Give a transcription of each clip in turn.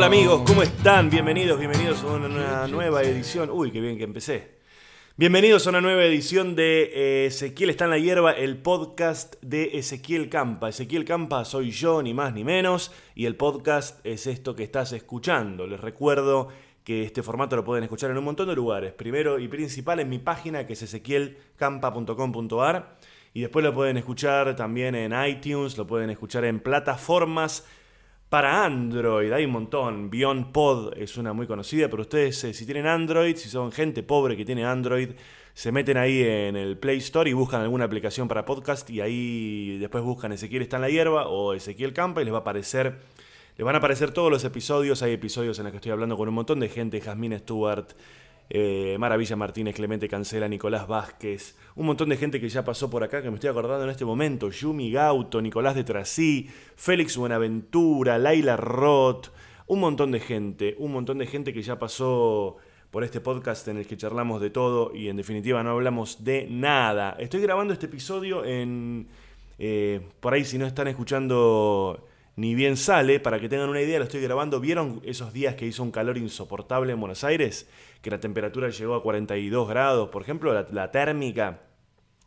Hola amigos, ¿cómo están? Bienvenidos, bienvenidos a una nueva edición. Uy, qué bien que empecé. Bienvenidos a una nueva edición de eh, Ezequiel está en la hierba, el podcast de Ezequiel Campa. Ezequiel Campa soy yo, ni más ni menos, y el podcast es esto que estás escuchando. Les recuerdo que este formato lo pueden escuchar en un montón de lugares. Primero y principal en mi página que es ezequielcampa.com.ar y después lo pueden escuchar también en iTunes, lo pueden escuchar en plataformas para Android. Hay un montón. Beyond Pod es una muy conocida, pero ustedes eh, si tienen Android, si son gente pobre que tiene Android, se meten ahí en el Play Store y buscan alguna aplicación para podcast y ahí después buscan Ezequiel está en la hierba o Ezequiel Campa y les va a aparecer les van a aparecer todos los episodios. Hay episodios en los que estoy hablando con un montón de gente: Jasmine Stewart, eh, Maravilla Martínez, Clemente Cancela, Nicolás Vázquez, un montón de gente que ya pasó por acá, que me estoy acordando en este momento: Yumi Gauto, Nicolás de Trasí, Félix Buenaventura, Laila Roth, un montón de gente, un montón de gente que ya pasó por este podcast en el que charlamos de todo y en definitiva no hablamos de nada. Estoy grabando este episodio en... Eh, por ahí si no están escuchando ni bien sale, para que tengan una idea, lo estoy grabando. ¿Vieron esos días que hizo un calor insoportable en Buenos Aires? Que la temperatura llegó a 42 grados, por ejemplo, la, térmica.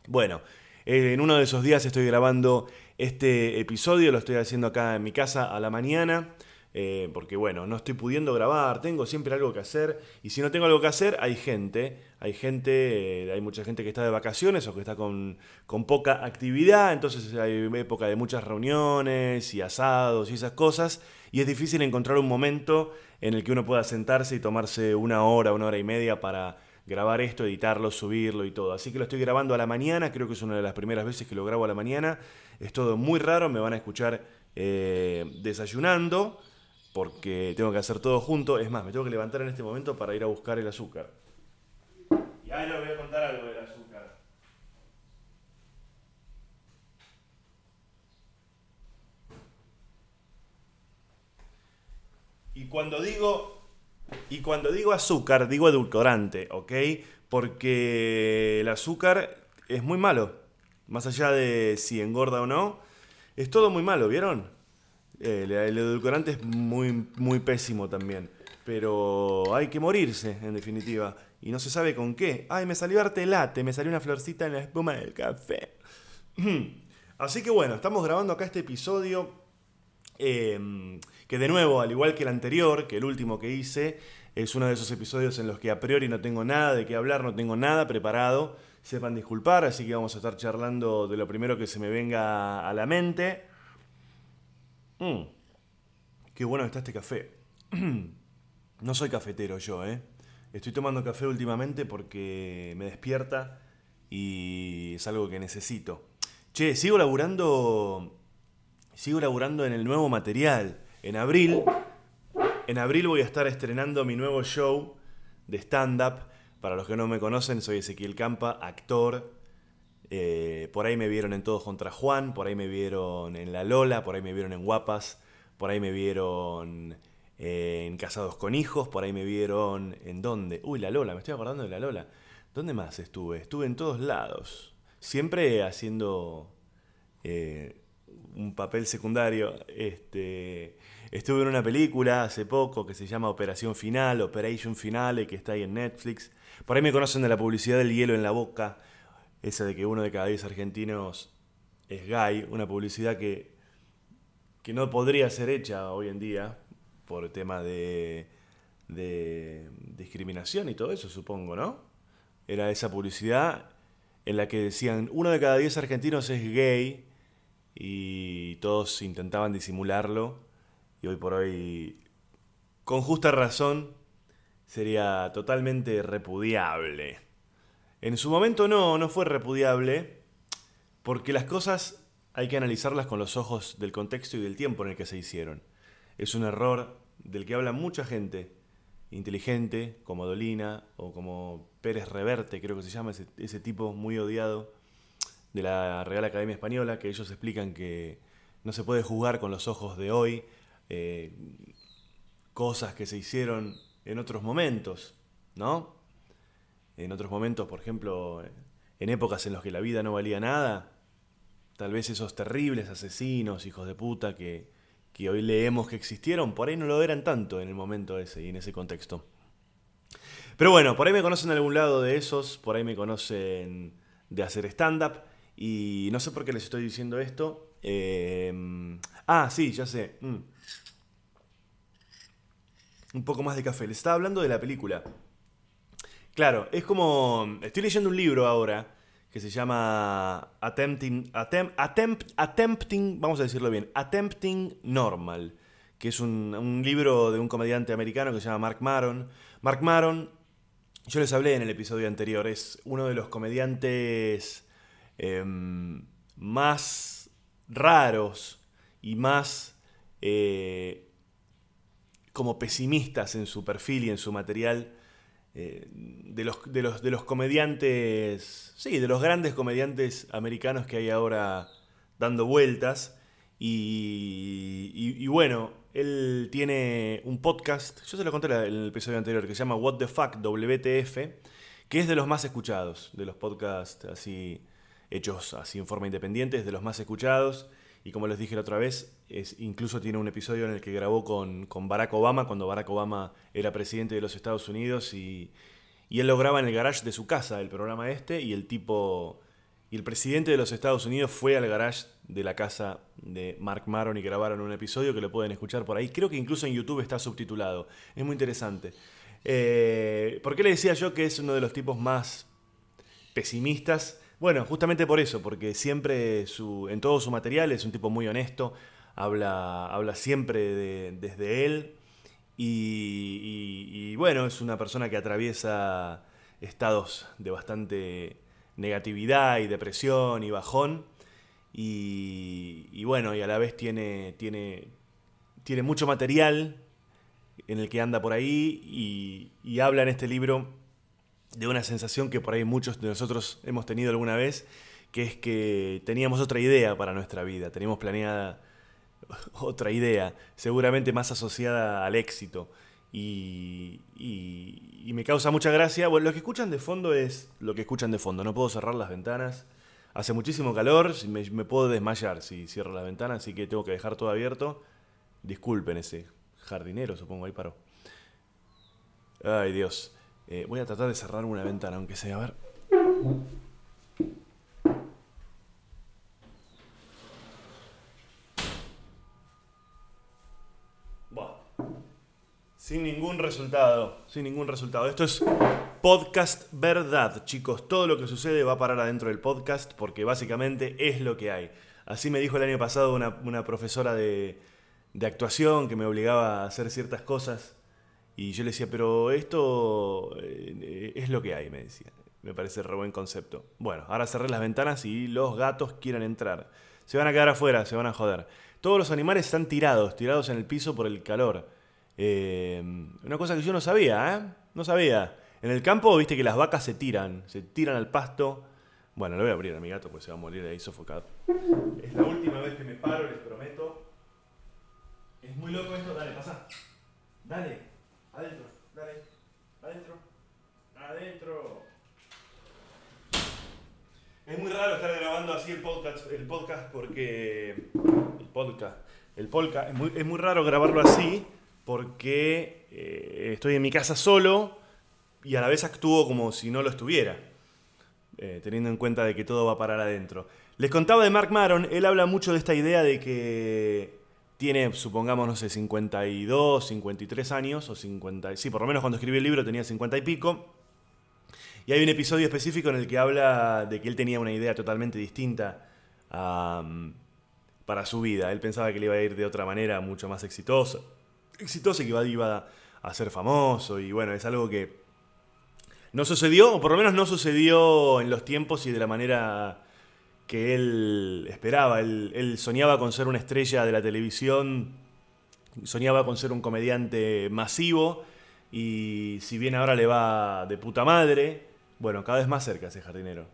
Bueno, eh, en uno de esos días estoy grabando este episodio, lo estoy haciendo acá en mi casa a la mañana. Eh, porque bueno, no estoy pudiendo grabar, tengo siempre algo que hacer y si no tengo algo que hacer hay gente, hay gente, eh, hay mucha gente que está de vacaciones o que está con, con, poca actividad, entonces hay época de muchas reuniones y asados y esas cosas y es difícil encontrar un momento en el que uno pueda sentarse y tomarse una hora, una hora y media para grabar esto, editarlo, subirlo y todo. Así que lo estoy grabando a la mañana, creo que es una de las primeras veces que lo grabo a la mañana, es todo muy raro, me van a escuchar eh, desayunando porque tengo que hacer todo junto. Es más, me tengo que levantar en este momento para ir a buscar el azúcar. Y ahora les voy a contar algo del azúcar. Y cuando digo y cuando digo azúcar, digo edulcorante, ¿ok? Porque el azúcar es muy malo. Más allá de si engorda o no, es todo muy malo, ¿vieron? Eh, el, edulcorante es muy, muy pésimo también. Pero hay que morirse, en definitiva. Y no se sabe con qué. Ay, me salió arte late, me salió una florcita en la espuma del café. Así que bueno, estamos grabando acá este episodio. Em, que de nuevo, al igual que el anterior, que el último que hice, es uno de esos episodios en los que a priori no tengo nada de qué hablar, no tengo nada preparado. Sepan disculpar, así que vamos a estar charlando de lo primero que se me venga a la mente. Mm. qué bueno está este café. no soy cafetero yo, ¿eh? Estoy tomando café últimamente porque me despierta y es algo que necesito. Che, sigo laburando. Sigo laburando en el nuevo material. En abril. En abril voy a estar estrenando mi nuevo show de stand-up. Para los que no me conocen, soy Ezequiel Campa, actor, eh, por ahí me vieron en Todos contra Juan, por ahí me vieron en La Lola, por ahí me vieron en Guapas, por ahí me vieron en Casados con Hijos, por ahí me vieron en dónde. Uy, La Lola, me estoy acordando de La Lola. ¿Dónde más estuve? Estuve en todos lados. Siempre haciendo eh, un papel secundario. Este, estuve en una película hace poco que se llama Operación Final, Operation Finale, que está ahí en Netflix. Por ahí me conocen de la publicidad del hielo en la boca esa de que uno de cada diez argentinos es gay, una publicidad que, que no podría ser hecha hoy en día por tema de, de discriminación y todo eso, supongo, ¿no? Era esa publicidad en la que decían uno de cada diez argentinos es gay y todos intentaban disimularlo y hoy por hoy, con justa razón, sería totalmente repudiable. En su momento no, no fue repudiable, porque las cosas hay que analizarlas con los ojos del contexto y del tiempo en el que se hicieron. Es un error del que habla mucha gente inteligente, como Dolina o como Pérez Reverte, creo que se llama ese, tipo muy odiado de la Real Academia Española, que ellos explican que no se puede juzgar con los ojos de hoy eh, cosas que se hicieron en otros momentos, ¿no? En otros momentos, por ejemplo, en épocas en las que la vida no valía nada, tal vez esos terribles asesinos, hijos de puta, que, que hoy leemos que existieron, por ahí no lo eran tanto en el momento ese y en ese contexto. Pero bueno, por ahí me conocen de algún lado de esos, por ahí me conocen de hacer stand-up y no sé por qué les estoy diciendo esto. Eh, ah, sí, ya sé. Mm. Un poco más de café. Les estaba hablando de la película. Claro, es como... Estoy leyendo un libro ahora que se llama Attempting, Attempting, vamos a decirlo bien, Attempting Normal, que es un, un, libro de un comediante americano que se llama Mark Maron. Mark Maron, yo les hablé en el episodio anterior, es uno de los comediantes em, más raros y más eh, como pesimistas en su perfil y en su material eh, de, los, de, los, de los comediantes, sí, de los grandes comediantes americanos que hay ahora dando vueltas. Y, bueno, él tiene un podcast, yo se lo conté en el episodio anterior, que se llama What the Fuck WTF, que es de los más escuchados, de los podcasts así hechos así en forma independiente, es de los más escuchados. Y como les dije la otra vez, es, incluso tiene un episodio en el que grabó con, Barack Obama, cuando Barack Obama era presidente de los Estados Unidos, y, él lo graba en el garage de su casa, el programa este, y el tipo, y el presidente de los Estados Unidos fue al garage de la casa de Mark Maron y grabaron un episodio que lo pueden escuchar por ahí. Creo que incluso en YouTube está subtitulado. Es muy interesante. Eh, ¿Por qué le decía yo que es uno de los tipos más pesimistas? Bueno, justamente por eso, porque siempre su, en todo su material es un tipo muy honesto, habla, habla siempre desde él y, bueno, es una persona que atraviesa estados de bastante negatividad y depresión y bajón y, bueno, y a la vez tiene, tiene, tiene mucho material en el que anda por ahí y, y habla en este libro de una sensación que por ahí muchos de nosotros hemos tenido alguna vez, que es que teníamos otra idea para nuestra vida, teníamos planeada otra idea, seguramente más asociada al éxito. Y, y, me causa mucha gracia. Bueno, lo que escuchan de fondo es lo que escuchan de fondo. No puedo cerrar las ventanas. Hace muchísimo calor, me, me puedo desmayar si cierro las ventanas, así que tengo que dejar todo abierto. Disculpen ese jardinero, supongo, ahí paró. Ay, Dios. Eh, voy a tratar de cerrar una ventana, aunque sea. A ver. Sin ningún resultado, sin ningún resultado. Esto es podcast verdad, chicos. Todo lo que sucede va a parar adentro del podcast porque básicamente es lo que hay. Así me dijo el año pasado una, profesora de, de actuación que me obligaba a hacer ciertas cosas y yo le decía, pero esto eh, es lo que hay, me decía. Me parece re buen concepto. Bueno, ahora cerré las ventanas y los gatos quieren entrar. Se van a quedar afuera, se van a joder. Todos los animales están tirados, tirados en el piso por el calor. Eh, una cosa que yo no sabía, ¿eh? No sabía. En el campo, viste que las vacas se tiran, se tiran al pasto. Bueno, le voy a abrir a mi gato porque se va a morir ahí sofocado. Es la última vez que me paro, les prometo. Es muy loco esto. Dale, pasa. Dale. Adentro, dale. Adentro. Adentro. Es muy raro estar grabando así el podcast, el podcast porque. El podcast. El podcast. Es muy, es muy raro grabarlo así porque eh, estoy en mi casa solo y a la vez actúo como si no lo estuviera. Eh, teniendo en cuenta de que todo va a parar adentro. Les contaba de Mark Maron, él habla mucho de esta idea de que tiene, supongamos, no sé, 52, 53 años, o 50, sí, por lo menos cuando escribí el libro tenía 50 y pico. Y hay un episodio específico en el que habla de que él tenía una idea totalmente distinta para su vida. Él pensaba que le iba a ir de otra manera, mucho más exitosa. Exitosa y que iba, iba a ser famoso. Y bueno, es algo que no sucedió, o por lo menos no sucedió en los tiempos y de la manera que él esperaba. Él, soñaba con ser una estrella de la televisión, soñaba con ser un comediante masivo y si bien ahora le va de puta madre, bueno, cada vez más cerca ese jardinero.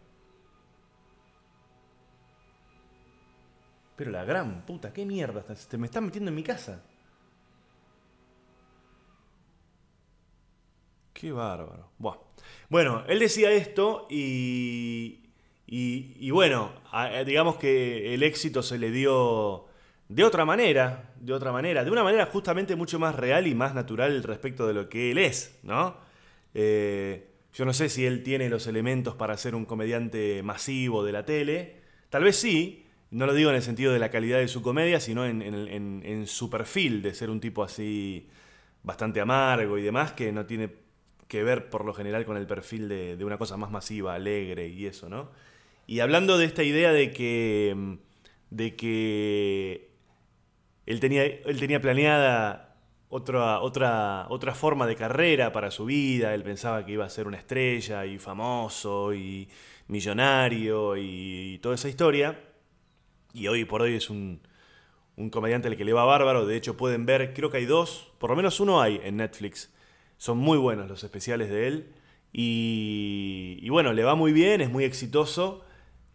Pero la gran puta, ¿qué mierda? Te me estás metiendo en mi casa. Qué bárbaro. Bueno, él decía esto y, y, bueno, digamos que el éxito se le dio de otra manera, de otra manera, de una manera justamente mucho más real y más natural respecto de lo que él es, ¿no? Eh, yo no sé si él tiene los elementos para ser un comediante masivo de la tele, tal vez sí, no lo digo en el sentido de la calidad de su comedia, sino en, su perfil de ser un tipo así bastante amargo y demás, que no tiene que ver por lo general con el perfil de una cosa más masiva, alegre y eso, ¿no? Y hablando de esta idea de que, de que él tenía, él tenía planeada otra, otra, otra forma de carrera para su vida, él pensaba que iba a ser una estrella y famoso y millonario y, toda esa historia. Y hoy por hoy es un, un comediante al que le va bárbaro, de hecho pueden ver, creo que hay dos, por lo menos uno hay en Netflix. Son muy buenos los especiales de él. Y, y bueno, le va muy bien, es muy exitoso.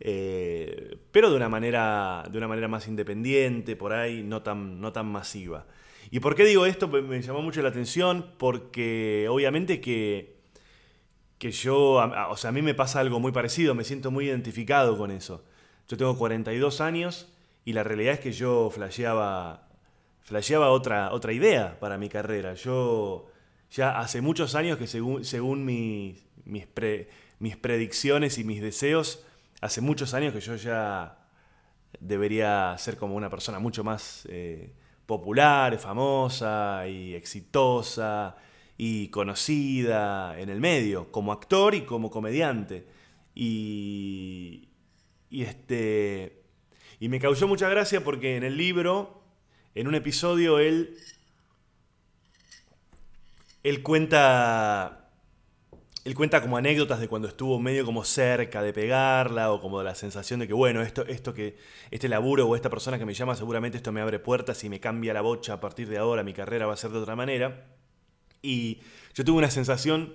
Eh, pero de una, manera, de una manera más independiente, por ahí, no tan, no tan masiva. ¿Y por qué digo esto? Pues me llamó mucho la atención porque obviamente que, que yo, o sea, a mí me pasa algo muy parecido, me siento muy identificado con eso. Yo tengo 42 años y la realidad es que yo flasheaba, flasheaba otra, otra idea para mi carrera. Yo ya hace muchos años que según, según mis, mis, mis predicciones y mis deseos, hace muchos años que yo ya debería ser como una persona mucho más eh, popular, famosa y exitosa y conocida en el medio, como actor y como comediante. Y, y, este, y me causó mucha gracia porque en el libro, en un episodio, él, él cuenta él cuenta como anécdotas de cuando estuvo medio como cerca de pegarla o como de la sensación de que, bueno, esto, esto que, este laburo o esta persona que me llama seguramente esto me abre puertas y me cambia la bocha a partir de ahora, mi carrera va a ser de otra manera. Y yo tuve una sensación,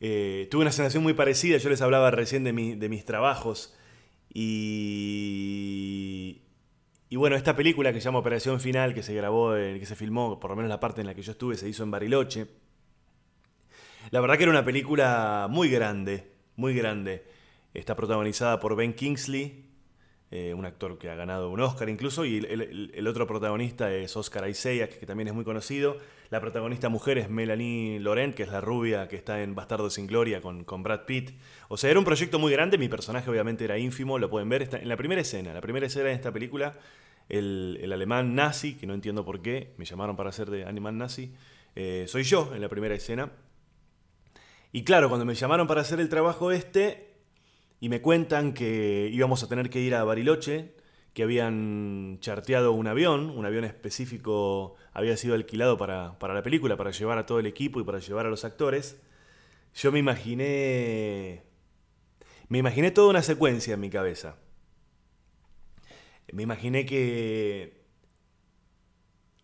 eh, tuve una sensación muy parecida, yo les hablaba recién de, de mis trabajos y... Y bueno, esta película que se llama Operación Final, que se grabó, que se filmó, por lo menos la parte en la que yo estuve, se hizo en Bariloche la verdad que era una película muy grande, muy grande. Está protagonizada por Ben Kingsley, eh, un actor que ha ganado un Oscar incluso, y el, otro protagonista es Oscar Isaac, que también es muy conocido. La protagonista mujer es Melanie Laurent, que es la rubia que está en Bastardo sin Gloria con, Brad Pitt. O sea, era un proyecto muy grande, mi personaje obviamente era ínfimo, lo pueden ver. En la primera escena, la primera escena de esta película, el, alemán nazi, que no entiendo por qué, me llamaron para hacer de animal nazi, eh, soy yo en la primera escena. Y claro, cuando me llamaron para hacer el trabajo este y me cuentan que íbamos a tener que ir a Bariloche, que habían charteado un avión, un avión específico había sido alquilado para, la película, para llevar a todo el equipo y para llevar a los actores, yo me imaginé... Me imaginé toda una secuencia en mi cabeza. Me imaginé que...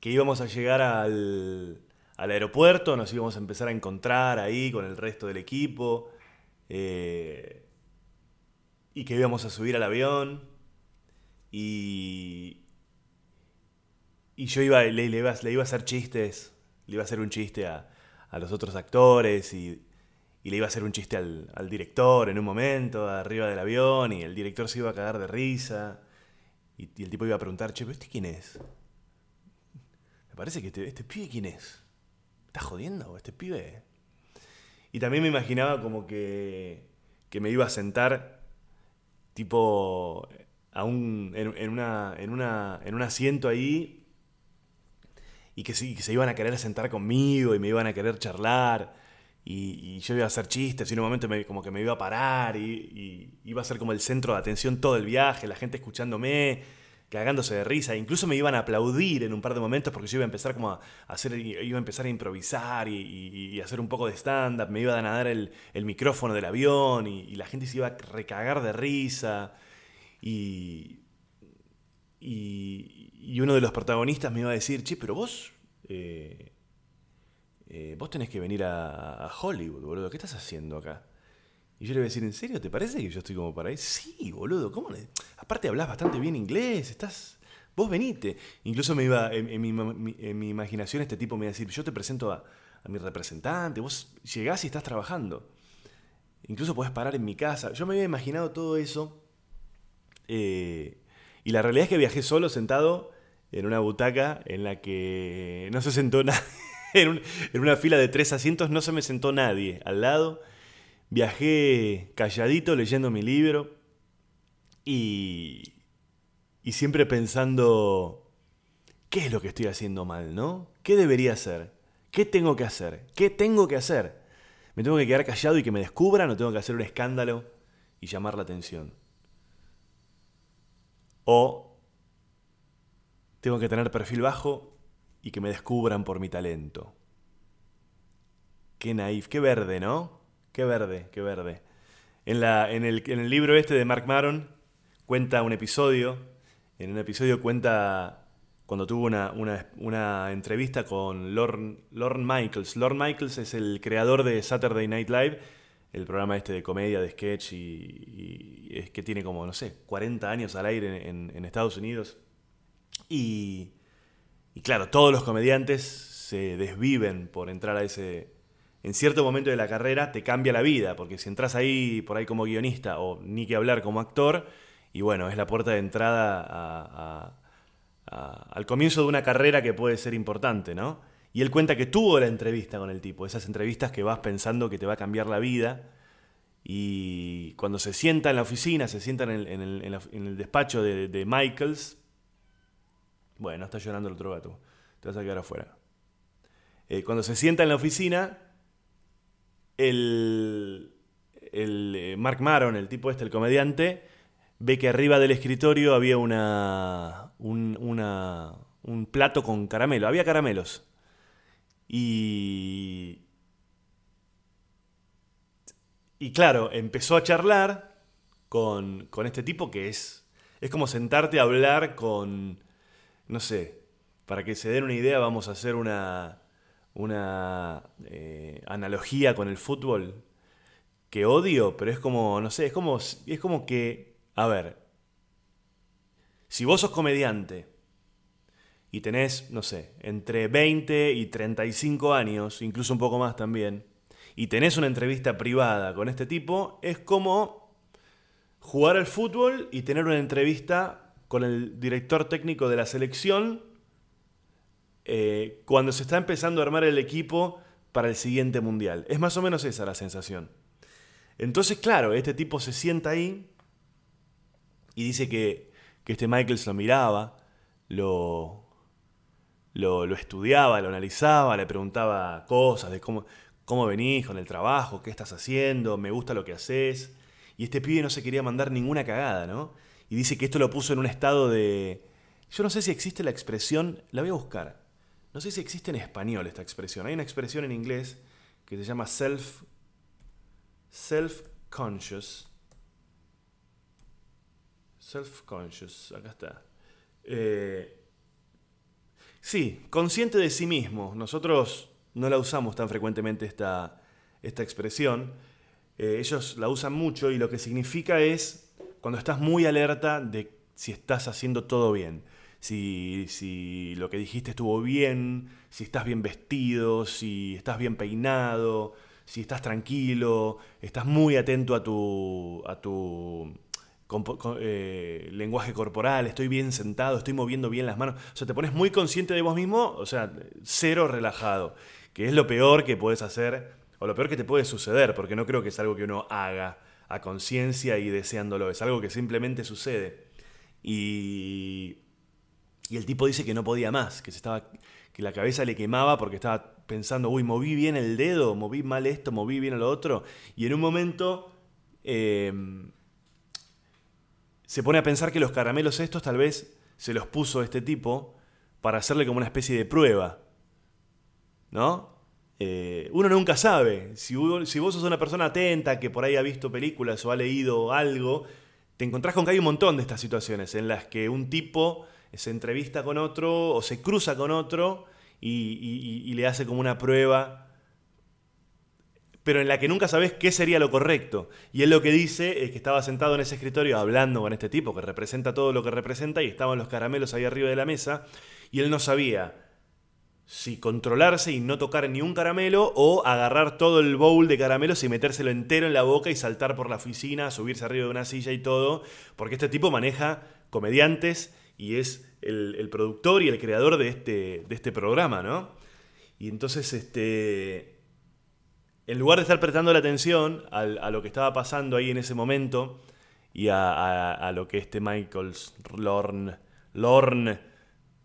que íbamos a llegar al, al aeropuerto, nos íbamos a empezar a encontrar ahí con el resto del equipo, eh, y que íbamos a subir al avión, y, y yo iba, le, le, iba, a hacer chistes, le iba a hacer un chiste a, los otros actores, y, le iba a hacer un chiste al, director en un momento, arriba del avión, y el director se iba a cagar de risa, y, el tipo iba a preguntar, che, ¿pero este quién es? Me parece que este, este pibe quién es. ¿Estás jodiendo este pibe? Y también me imaginaba como que, que me iba a sentar tipo a un, en, una, en, una, en un asiento ahí y que, sí, que se iban a querer sentar conmigo y me iban a querer charlar y, yo iba a hacer chistes y en un momento me, como que me iba a parar y, y, iba a ser como el centro de atención todo el viaje, la gente escuchándome cagándose de risa. Incluso me iban a aplaudir en un par de momentos porque yo iba a empezar como a hacer, iba a empezar a improvisar y, hacer un poco de stand-up. Me iban a dar el, micrófono del avión y, la gente se iba a recagar de risa. Y, y, uno de los protagonistas me iba a decir, che, pero vos... Eh, eh, vos tenés que venir a, a Hollywood, boludo. ¿Qué estás haciendo acá? Y yo le voy a decir, ¿en serio? ¿Te parece que yo estoy como para ahí? Sí, boludo, ¿cómo le... Aparte hablas bastante bien inglés, estás... Vos venite. Incluso me iba, en, mi, imaginación este tipo me iba a decir, yo te presento a, mi representante, vos llegás y estás trabajando. Incluso podés parar en mi casa. Yo me había imaginado todo eso. Eh, y la realidad es que viajé solo, sentado, en una butaca en la que no se sentó nadie. En, en una fila de tres asientos no se me sentó nadie al lado. Viajé calladito leyendo mi libro y, y siempre pensando, ¿qué es lo que estoy haciendo mal, no? ¿Qué debería hacer? ¿Qué tengo que hacer? ¿Qué tengo que hacer? ¿Me tengo que quedar callado y que me descubran o tengo que hacer un escándalo y llamar la atención? O tengo que tener perfil bajo y que me descubran por mi talento. Qué naif, qué verde, ¿no? Qué verde, qué verde. En, la, en, el, en el libro este de Mark Maron cuenta un episodio, en un episodio cuenta cuando tuvo una, una, una entrevista con Lorne, Michaels. Lorne Michaels es el creador de Saturday Night Live, el programa este de comedia, de sketch, y, es que tiene como, no sé, 40 años al aire en, en Estados Unidos. Y, y claro, todos los comediantes se desviven por entrar a ese... En cierto momento de la carrera te cambia la vida, porque si entras ahí por ahí como guionista o ni que hablar como actor, y bueno, es la puerta de entrada al comienzo de una carrera que puede ser importante, ¿no? Y él cuenta que tuvo la entrevista con el tipo, esas entrevistas que vas pensando que te va a cambiar la vida. Y cuando se sienta en la oficina, se sienta en el, despacho de, Michaels. Bueno, está llorando el otro gato. Te vas a quedar afuera. Eh, cuando se sienta en la oficina, el, el eh, Mark Maron, el tipo este, el comediante, ve que arriba del escritorio había una, un, un plato con caramelo. Había caramelos. Y... Y claro, empezó a charlar con, con este tipo que es... Es como sentarte a hablar con... No sé, para que se den una idea vamos a hacer una, una eh, analogía con el fútbol que odio, pero es como, no sé, es como, es como que a ver, si vos sos comediante y tenés, no sé, entre 20 y 35 años, incluso un poco más también, y tenés una entrevista privada con este tipo, es como jugar al fútbol y tener una entrevista con el director técnico de la selección eh, cuando se está empezando a armar el equipo para el siguiente mundial. Es más o menos esa la sensación. Entonces, claro, este tipo se sienta ahí y dice que, que este Michaels lo miraba, lo, lo, lo, estudiaba, lo analizaba, le preguntaba cosas de cómo, cómo venís con el trabajo, qué estás haciendo, me gusta lo que haces. Y este pibe no se quería mandar ninguna cagada, ¿no? Y dice que esto lo puso en un estado de... Yo no sé si existe la expresión, la voy a buscar. No sé si existe en español esta expresión. Hay una expresión en inglés que se llama self self-conscious Self-conscious, acá está. Eh, sí, consciente de sí mismo. Nosotros no la usamos tan frecuentemente esta, esta expresión. Eh, ellos la usan mucho y lo que significa es cuando estás muy alerta de si estás haciendo todo bien. Si, si, lo que dijiste estuvo bien, si estás bien vestido, si estás bien peinado, si estás tranquilo, estás muy atento a tu, a tu eh, lenguaje corporal, estoy bien sentado, estoy moviendo bien las manos. O sea, te pones muy consciente de vos mismo, o sea, cero relajado, que es lo peor que puedes hacer, o lo peor que te puede suceder, porque no creo que es algo que uno haga a conciencia y deseándolo, es algo que simplemente sucede. Y, y el tipo dice que no podía más, que, se estaba, que la cabeza le quemaba porque estaba pensando, uy, moví bien el dedo, moví mal esto, moví bien lo otro, y en un momento... Eh, se pone a pensar que los caramelos estos tal vez se los puso este tipo para hacerle como una especie de prueba. ¿No? Eh, uno nunca sabe. Si, si, vos sos una persona atenta que por ahí ha visto películas o ha leído algo, te encontrás con que hay un montón de estas situaciones en las que un tipo se entrevista con otro o se cruza con otro y le hace como una prueba pero en la que nunca sabes qué sería lo correcto. Y él lo que dice es que estaba sentado en ese escritorio hablando con este tipo que representa todo lo que representa y estaban los caramelos ahí arriba de la mesa y él no sabía si controlarse y no tocar ni un caramelo o agarrar todo el bowl de caramelos y metérselo entero en la boca y saltar por la oficina, subirse arriba de una silla y todo, porque este tipo maneja comediantes y es el, productor y el creador de este, de este programa, ¿no? Y entonces, este, en lugar de estar prestando la atención a, lo que estaba pasando ahí en ese momento y a, lo que este Michael Lorne, Lorne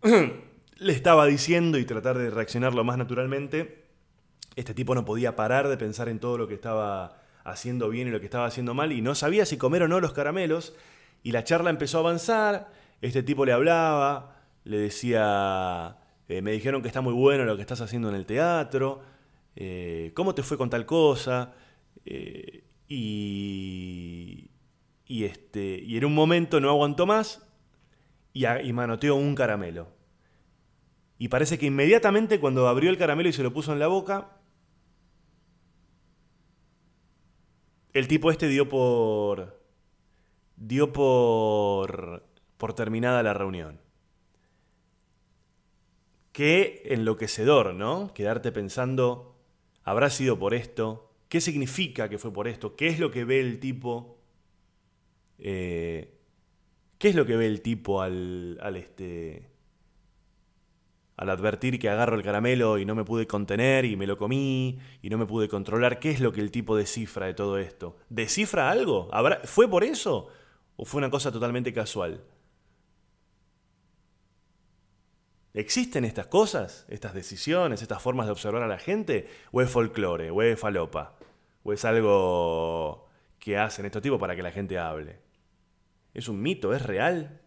le estaba diciendo y tratar de reaccionar lo más naturalmente, este tipo no podía parar de pensar en todo lo que estaba haciendo bien y lo que estaba haciendo mal y no sabía si comer o no los caramelos y la charla empezó a avanzar, este tipo le hablaba, le decía, eh, me dijeron que está muy bueno lo que estás haciendo en el teatro, eh, cómo te fue con tal cosa, eh, y, y, este, y en un momento no aguantó más y, y manoteó un caramelo. Y parece que inmediatamente cuando abrió el caramelo y se lo puso en la boca, el tipo este dio por. dio por. Por terminada la reunión. Qué enloquecedor, ¿no? Quedarte pensando, ¿habrá sido por esto? ¿Qué significa que fue por esto? ¿Qué es lo que ve el tipo? Eh, ¿Qué es lo que ve el tipo al, al este al advertir que agarro el caramelo y no me pude contener y me lo comí y no me pude controlar, ¿qué es lo que el tipo descifra de todo esto? ¿Descifra algo? ¿Fue por eso? ¿O fue una cosa totalmente casual? ¿Existen estas cosas, estas decisiones, estas formas de observar a la gente? ¿O es folclore? ¿O es falopa? ¿O es algo que hacen estos tipos para que la gente hable? ¿Es un mito? ¿Es real?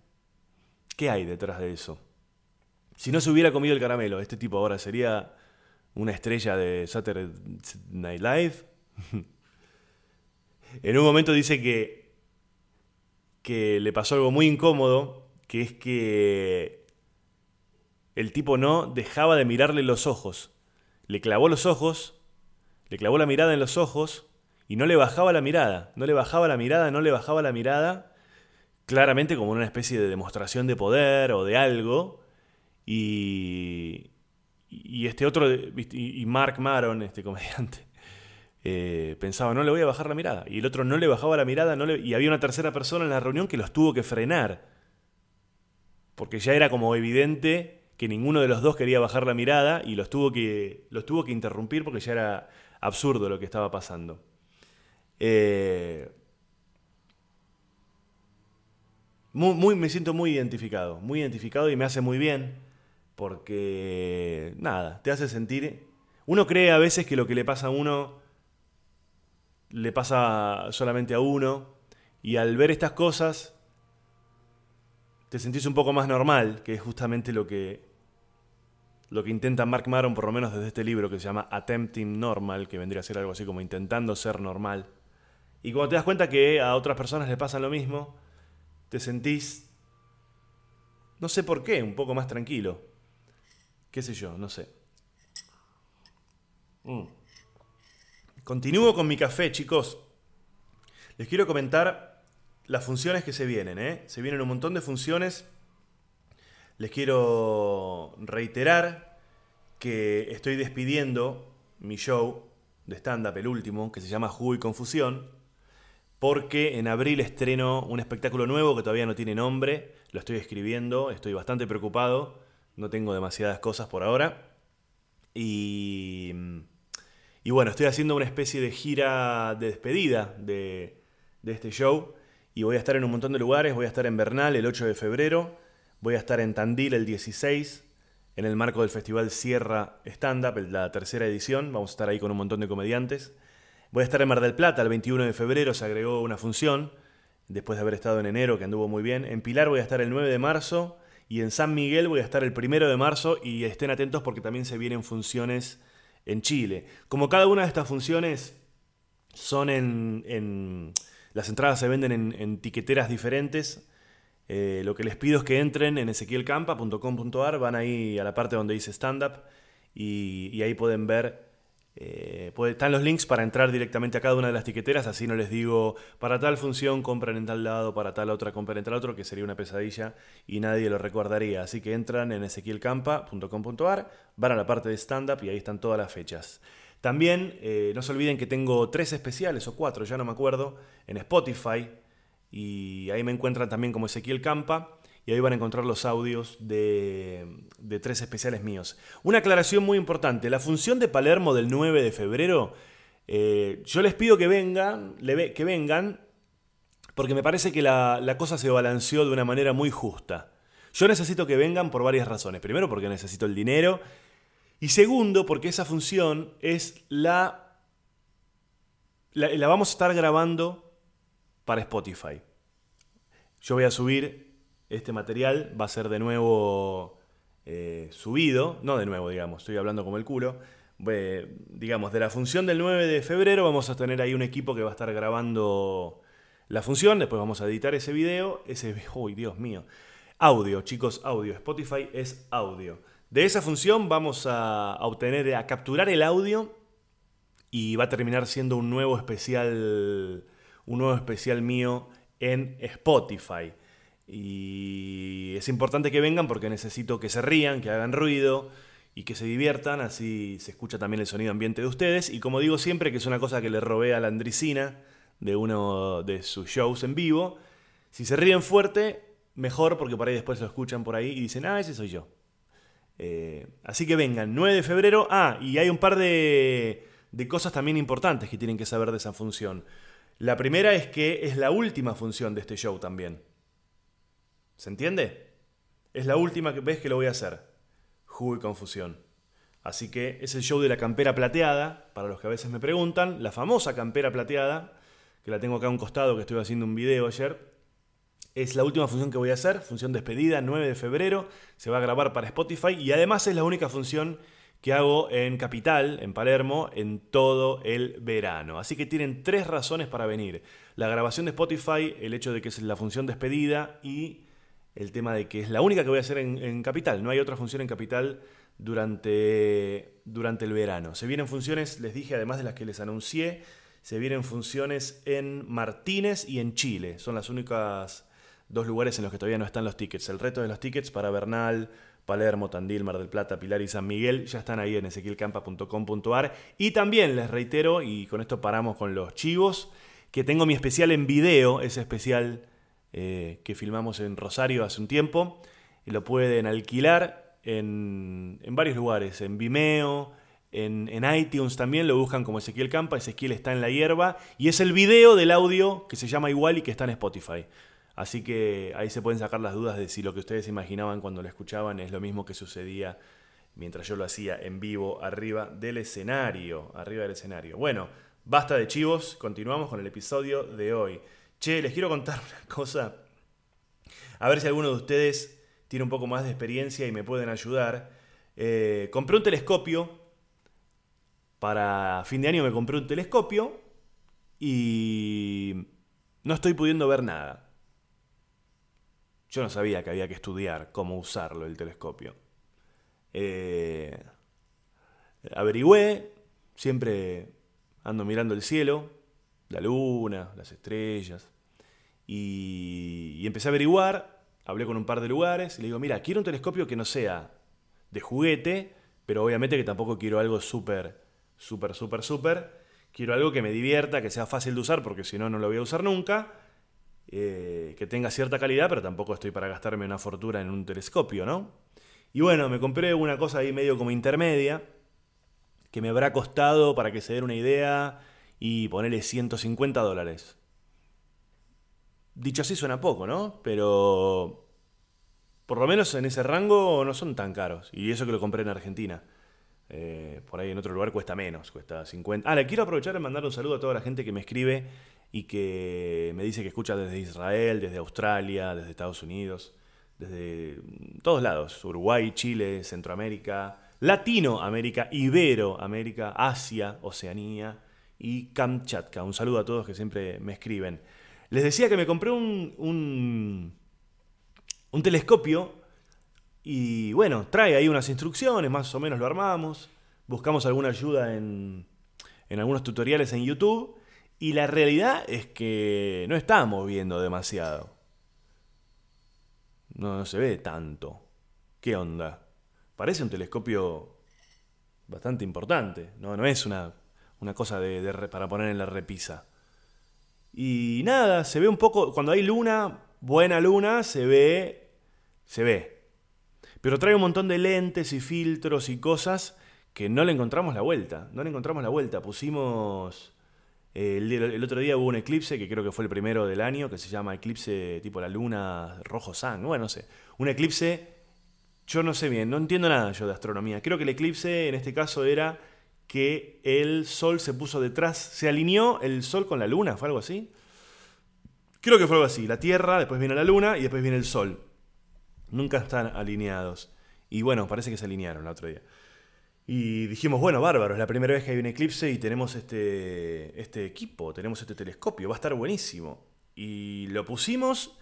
¿Qué hay detrás de eso? Si no se hubiera comido el caramelo, este tipo ahora sería una estrella de Saturday Night Live. en un momento dice que, que le pasó algo muy incómodo, que es que el tipo no dejaba de mirarle los ojos. Le clavó los ojos, le clavó la mirada en los ojos y no le bajaba la mirada, no le bajaba la mirada, no le bajaba la mirada, claramente como una especie de demostración de poder o de algo, y, y este otro, y Mark Maron, este comediante, eh, pensaba, no le voy a bajar la mirada. Y el otro no le bajaba la mirada, no y había una tercera persona en la reunión que los tuvo que frenar. Porque ya era como evidente que ninguno de los dos quería bajar la mirada y los tuvo que, tuvo que interrumpir porque ya era absurdo lo que estaba pasando. Eh, muy, me siento muy identificado, muy identificado y me hace muy bien porque, nada, te hace sentir... Uno cree a veces que lo que le pasa a uno le pasa solamente a uno, y al ver estas cosas te sentís un poco más normal, que es justamente lo que, lo que intenta Mark Maron, por lo menos desde este libro que se llama Attempting Normal, que vendría a ser algo así como intentando ser normal. Y cuando te das cuenta que a otras personas les pasa lo mismo, te sentís, no sé por qué, un poco más tranquilo qué sé yo, no sé. Mm. Continúo con mi café, chicos. Les quiero comentar las funciones que se vienen, ¿eh? Se vienen un montón de funciones. Les quiero reiterar que estoy despidiendo mi show de stand-up, el último, que se llama Jugo y Confusión, porque en abril estreno un espectáculo nuevo que todavía no tiene nombre, lo estoy escribiendo, estoy bastante preocupado no tengo demasiadas cosas por ahora. Y, y bueno, estoy haciendo una especie de gira de despedida de, de este show. Y voy a estar en un montón de lugares. Voy a estar en Bernal el 8 de febrero. Voy a estar en Tandil el 16 en el marco del Festival Sierra Stand Up, la tercera edición. Vamos a estar ahí con un montón de comediantes. Voy a estar en Mar del Plata el 21 de febrero, se agregó una función, después de haber estado en enero, que anduvo muy bien. En Pilar voy a estar el 9 de marzo y en San Miguel voy a estar el primero de marzo y estén atentos porque también se vienen funciones en Chile. Como cada una de estas funciones son en... las entradas se venden en, tiqueteras diferentes. Eh, lo que les pido es que entren en ezequielcampa.com.ar, van ahí a la parte donde dice stand-up y, ahí pueden ver eh, están los links para entrar directamente a cada una de las tiqueteras, así no les digo, para tal función compran en tal lado, para tal otra compran en tal otro, que sería una pesadilla y nadie lo recordaría. Así que entran en ezequielcampa.com.ar, van a la parte de stand-up y ahí están todas las fechas. También eh, no se olviden que tengo tres especiales o cuatro, ya no me acuerdo, en Spotify y ahí me encuentran también como Ezequiel Campa. y ahí van a encontrar los audios de, tres especiales míos. Una aclaración muy importante, la función de Palermo del 9 de febrero, eh, yo les pido que vengan, que vengan, porque me parece que la, la cosa se balanceó de una manera muy justa. Yo necesito que vengan por varias razones. Primero, porque necesito el dinero. Y segundo, porque esa función es la la, vamos a estar grabando para Spotify. Yo voy a subir este material, va a ser de nuevo eh, subido, no de nuevo, digamos, estoy hablando como el culo. digamos, de la función del 9 de febrero vamos a tener ahí un equipo que va a estar grabando la función, después vamos a editar ese video, ese, uy, Dios mío, audio, chicos, audio, Spotify es audio. De esa función vamos a obtener, a capturar el audio y va a terminar siendo un nuevo especial, un nuevo especial mío en Spotify. Y es importante que vengan porque necesito que se rían, que hagan ruido y que se diviertan, así se escucha también el sonido ambiente de ustedes. Y como digo siempre, que es una cosa que le robé a la Andricina de uno de sus shows en vivo, si se ríen fuerte, mejor porque por ahí después lo escuchan por ahí y dicen, ah, ese soy yo. Eh, así que vengan, 9 de febrero. Ah, y hay un par de de cosas también importantes que tienen que saber de esa función. La primera es que es la última función de este show también. ¿Se entiende? Es la última vez que lo voy a hacer. Jugo y confusión. Así que es el show de la campera plateada, para los que a veces me preguntan, la famosa campera plateada, que la tengo acá a un costado, que estoy haciendo un video ayer. Es la última función que voy a hacer, función despedida, 9 de febrero, se va a grabar para Spotify y además es la única función que hago en Capital, en Palermo, en todo el verano. Así que tienen tres razones para venir. La grabación de Spotify, el hecho de que es la función despedida y el tema de que es la única que voy a hacer en, Capital. No hay otra función en Capital durante, durante el verano. Se vienen funciones, les dije, además de las que les anuncié, se vienen funciones en Martínez y en Chile. Son las únicas dos lugares en los que todavía no están los tickets. El reto de los tickets para Bernal, Palermo, Tandil, Mar del Plata, Pilar y San Miguel ya están ahí en ezequielcampa.com.ar. Y también les reitero, y con esto paramos con los chivos, que tengo mi especial en video, ese especial eh, que filmamos en Rosario hace un tiempo. Y lo pueden alquilar en, varios lugares, en Vimeo, en, en, iTunes también, lo buscan como Ezequiel Campa, Ezequiel está en la hierba, y es el video del audio que se llama igual y que está en Spotify. Así que ahí se pueden sacar las dudas de si lo que ustedes imaginaban cuando lo escuchaban es lo mismo que sucedía mientras yo lo hacía en vivo arriba del escenario. Arriba del escenario. Bueno, basta de chivos, continuamos con el episodio de hoy. Che, les quiero contar una cosa. A ver si alguno de ustedes tiene un poco más de experiencia y me pueden ayudar. Eh, compré un telescopio. Para fin de año me compré un telescopio y no estoy pudiendo ver nada. Yo no sabía que había que estudiar cómo usarlo el telescopio. Eh, averigüé, siempre ando mirando el cielo, la luna, las estrellas, y, empecé a averiguar, hablé con un par de lugares y le digo, mira, quiero un telescopio que no sea de juguete, pero obviamente que tampoco quiero algo súper, súper, súper, súper. Quiero algo que me divierta, que sea fácil de usar, porque si no, no lo voy a usar nunca eh, que tenga cierta calidad, pero tampoco estoy para gastarme una fortuna en un telescopio, ¿no? Y bueno, me compré una cosa ahí medio como intermedia, que me habrá costado, para que se den una idea, y ponerle 150 dólares. Dicho así suena poco, ¿no? Pero por lo menos en ese rango no son tan caros. Y eso que lo compré en Argentina. Eh, por ahí en otro lugar cuesta menos, cuesta 50. Ah, le quiero aprovechar y mandar un saludo a toda la gente que me escribe y que me dice que escucha desde Israel, desde Australia, desde Estados Unidos, desde todos lados, Uruguay, Chile, Centroamérica, Latinoamérica, Iberoamérica, Asia, Oceanía y Kamchatka. Un saludo a todos que siempre me escriben. Les decía que me compré un, un, un telescopio y bueno, trae ahí unas instrucciones, más o menos lo armamos, buscamos alguna ayuda en, en algunos tutoriales en YouTube y la realidad es que no estamos viendo demasiado. No, se ve tanto. ¿Qué onda? Parece un telescopio bastante importante. No, no es una, una cosa de, para poner en la repisa. Y nada, se ve un poco. Cuando hay luna, buena luna, se ve Se ve. Pero trae un montón de lentes y filtros y cosas que no le encontramos la vuelta. No le encontramos la vuelta. Pusimos... eh, el, otro día hubo un eclipse, que creo que fue el primero del año, que se llama eclipse tipo la luna rojo sang. Bueno, no sé. Un eclipse, yo no sé bien, no entiendo nada yo de astronomía. Creo que el eclipse en este caso era que el sol se puso detrás, se alineó el sol con la luna, ¿fue algo así? Creo que fue algo así. La Tierra, después viene la luna y después viene el sol. Nunca están alineados. Y bueno, parece que se alinearon el otro día. Y dijimos, bueno, bárbaro, es la primera vez que hay un eclipse y tenemos este, este equipo, tenemos este telescopio, va a estar buenísimo. Y lo pusimos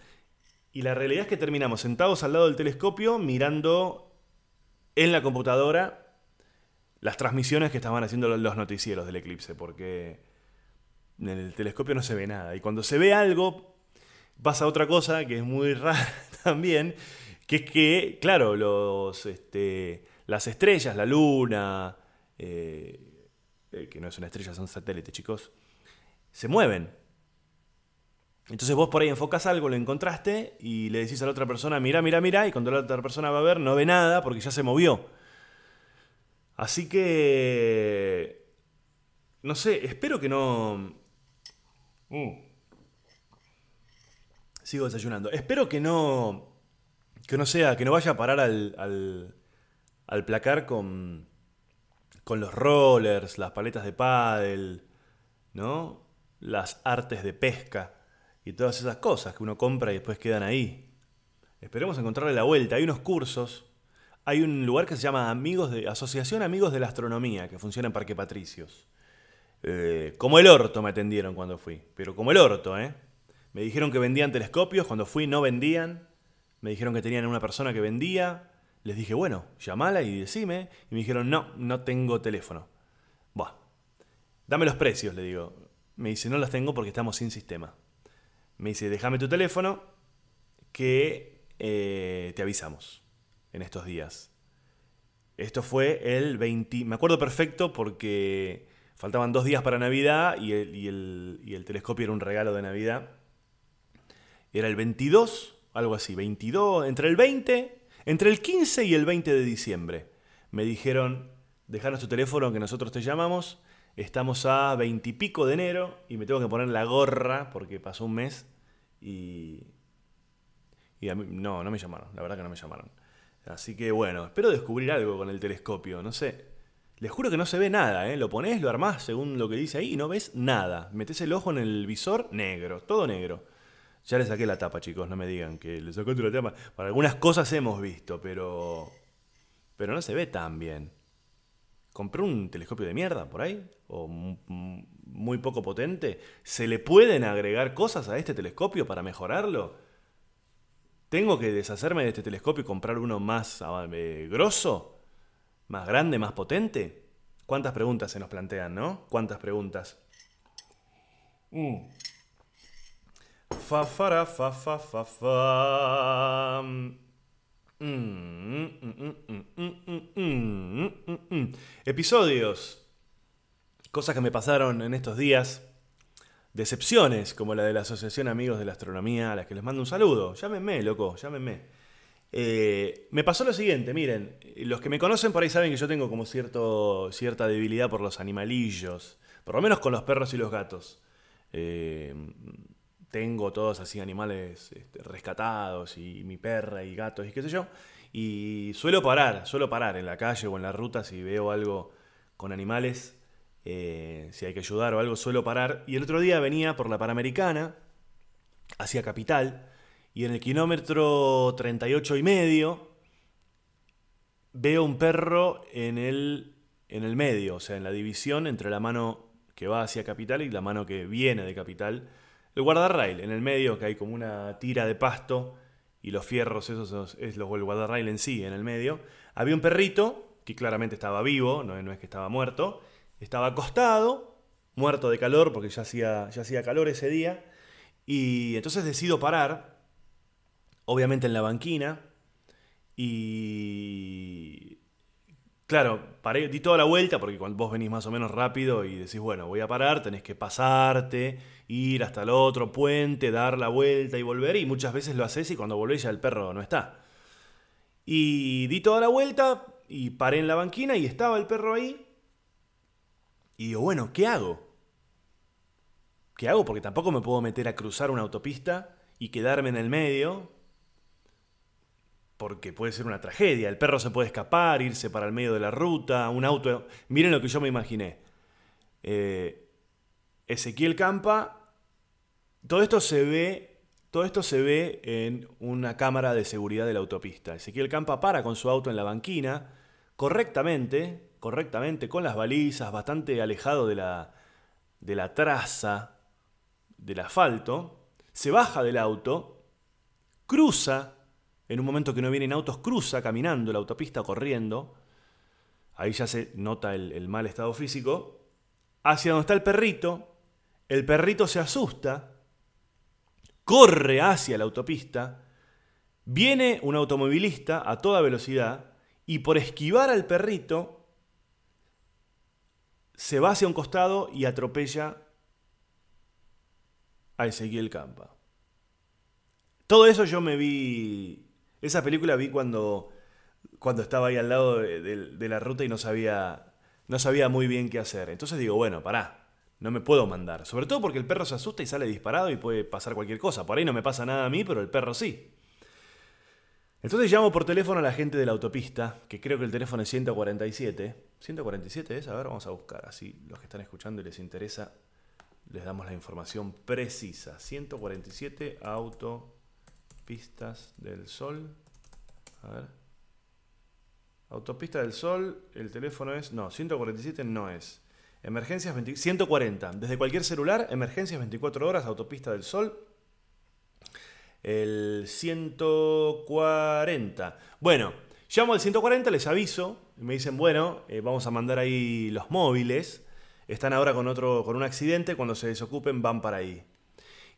y la realidad es que terminamos sentados al lado del telescopio mirando en la computadora las transmisiones que estaban haciendo los noticieros del eclipse, porque en el telescopio no se ve nada. Y cuando se ve algo, pasa otra cosa que es muy rara también, que es que, claro, los, este, las estrellas, la luna, eh, eh, que no es una estrella, son satélites, chicos, se mueven. Entonces vos por ahí enfocas algo, lo encontraste y le decís a la otra persona, mira, mira, mira, y cuando la otra persona va a ver, no ve nada porque ya se movió. Así que... No sé, espero que no... Mm. Sigo desayunando. Espero que no... Que no sea, que no vaya a parar al, al, al placar con, con los rollers, las paletas de pádel, ¿no? Las artes de pesca y todas esas cosas que uno compra y después quedan ahí. Esperemos encontrarle la vuelta. Hay unos cursos. Hay un lugar que se llama Amigos de Asociación Amigos de la Astronomía, que funciona en Parque Patricios. Eh, como el orto me atendieron cuando fui, pero como el orto, ¿eh? Me dijeron que vendían telescopios, cuando fui no vendían. Me dijeron que tenían una persona que vendía. Les dije, bueno, llamala y decime. Y me dijeron, no, no tengo teléfono. Buah. Dame los precios, le digo. Me dice, no los tengo porque estamos sin sistema. Me dice, déjame tu teléfono que eh, te avisamos en estos días. Esto fue el 20... Me acuerdo perfecto porque faltaban dos días para Navidad y el, y el, y el telescopio era un regalo de Navidad. Era el 22, algo así, 22, entre el 20, entre el 15 y el 20 de diciembre. Me dijeron, dejanos tu teléfono que nosotros te llamamos. Estamos a 20 y pico de enero y me tengo que poner la gorra porque pasó un mes y... Y a mí, no, no me llamaron, la verdad que no me llamaron. Así que bueno, espero descubrir algo con el telescopio, no sé. Les juro que no se ve nada, ¿eh? Lo pones, lo armás según lo que dice ahí y no ves nada. Metes el ojo en el visor, negro, todo negro. Ya le saqué la tapa, chicos, no me digan que le sacaste la tapa. Para algunas cosas hemos visto, pero. Pero no se ve tan bien. Compré un telescopio de mierda por ahí, o muy poco potente. ¿Se le pueden agregar cosas a este telescopio para mejorarlo? ¿Tengo que deshacerme de este telescopio y comprar uno más eh, grosso? ¿Más grande, más potente? ¿Cuántas preguntas se nos plantean, no? ¿Cuántas preguntas? Mm. Fa, fa, fa, fa, fa, fa. Episodios. Cosas que me pasaron en estos días. Decepciones, como la de la Asociación Amigos de la Astronomía, a las que les mando un saludo. Llámenme, loco, llámenme. Eh, me pasó lo siguiente, miren, los que me conocen por ahí saben que yo tengo como cierto, cierta debilidad por los animalillos, por lo menos con los perros y los gatos. Eh, tengo todos así animales este, rescatados y mi perra y gatos y qué sé yo. Y suelo parar, suelo parar en la calle o en la ruta si veo algo con animales, eh, si hay que ayudar o algo, suelo parar. Y el otro día venía por la Panamericana, hacia Capital, y en el kilómetro 38 y medio veo un perro en el, en el medio, o sea, en la división entre la mano que va hacia Capital y la mano que viene de Capital el guardarrail, en el medio, que hay como una tira de pasto y los fierros, esos es el guardarrail en sí, en el medio. Había un perrito que claramente estaba vivo, no, no es que estaba muerto, estaba acostado, muerto de calor porque ya hacía, ya hacía calor ese día. Y entonces decido parar, obviamente en la banquina, y Claro, paré, di toda la vuelta porque cuando vos venís más o menos rápido y decís, bueno, voy a parar, tenés que pasarte, ir hasta el otro puente, dar la vuelta y volver, y muchas veces lo haces y cuando volvés ya el perro no está. Y di toda la vuelta y paré en la banquina y estaba el perro ahí. Y digo, bueno, ¿qué hago? ¿Qué hago? Porque tampoco me puedo meter a cruzar una autopista y quedarme en el medio. Porque puede ser una tragedia. El perro se puede escapar, irse para el medio de la ruta, un auto. Miren lo que yo me imaginé. Eh, Ezequiel Campa. Todo esto se ve todo esto se ve en una cámara de seguridad de la autopista. Ezequiel Campa para con su auto en la banquina, correctamente, correctamente, con las balizas, bastante alejado de la, de la traza del asfalto, se baja del auto, cruza, en un momento que no vienen autos, cruza caminando la autopista, corriendo, ahí ya se nota el, el mal estado físico, hacia donde está el perrito, el perrito se asusta, corre hacia la autopista, viene un automovilista a toda velocidad y por esquivar al perrito se va hacia un costado y atropella a Ezequiel Campa. Todo eso yo me vi, esa película vi cuando, cuando estaba ahí al lado de, la ruta y no sabía, no sabía muy bien qué hacer. Entonces digo, bueno, pará, no me puedo mandar. Sobre todo porque el perro se asusta y sale disparado y puede pasar cualquier cosa. Por ahí no me pasa nada a mí, pero el perro sí. Entonces llamo por teléfono a la gente de la autopista, que creo que el teléfono es 147. ¿147 es? A ver, vamos a buscar. Así los que están escuchando y les interesa, les damos la información precisa. 147 autopistas del sol. A ver. Autopista del sol, el teléfono es... No, 147 no es. Emergencias 140. Desde cualquier celular, emergencias 24 horas, autopista del sol. El 140. Bueno, llamo al 140, les aviso. Me dicen, bueno, eh, vamos a mandar ahí los móviles. Están ahora con otro, con un accidente. Cuando se desocupen, van para ahí.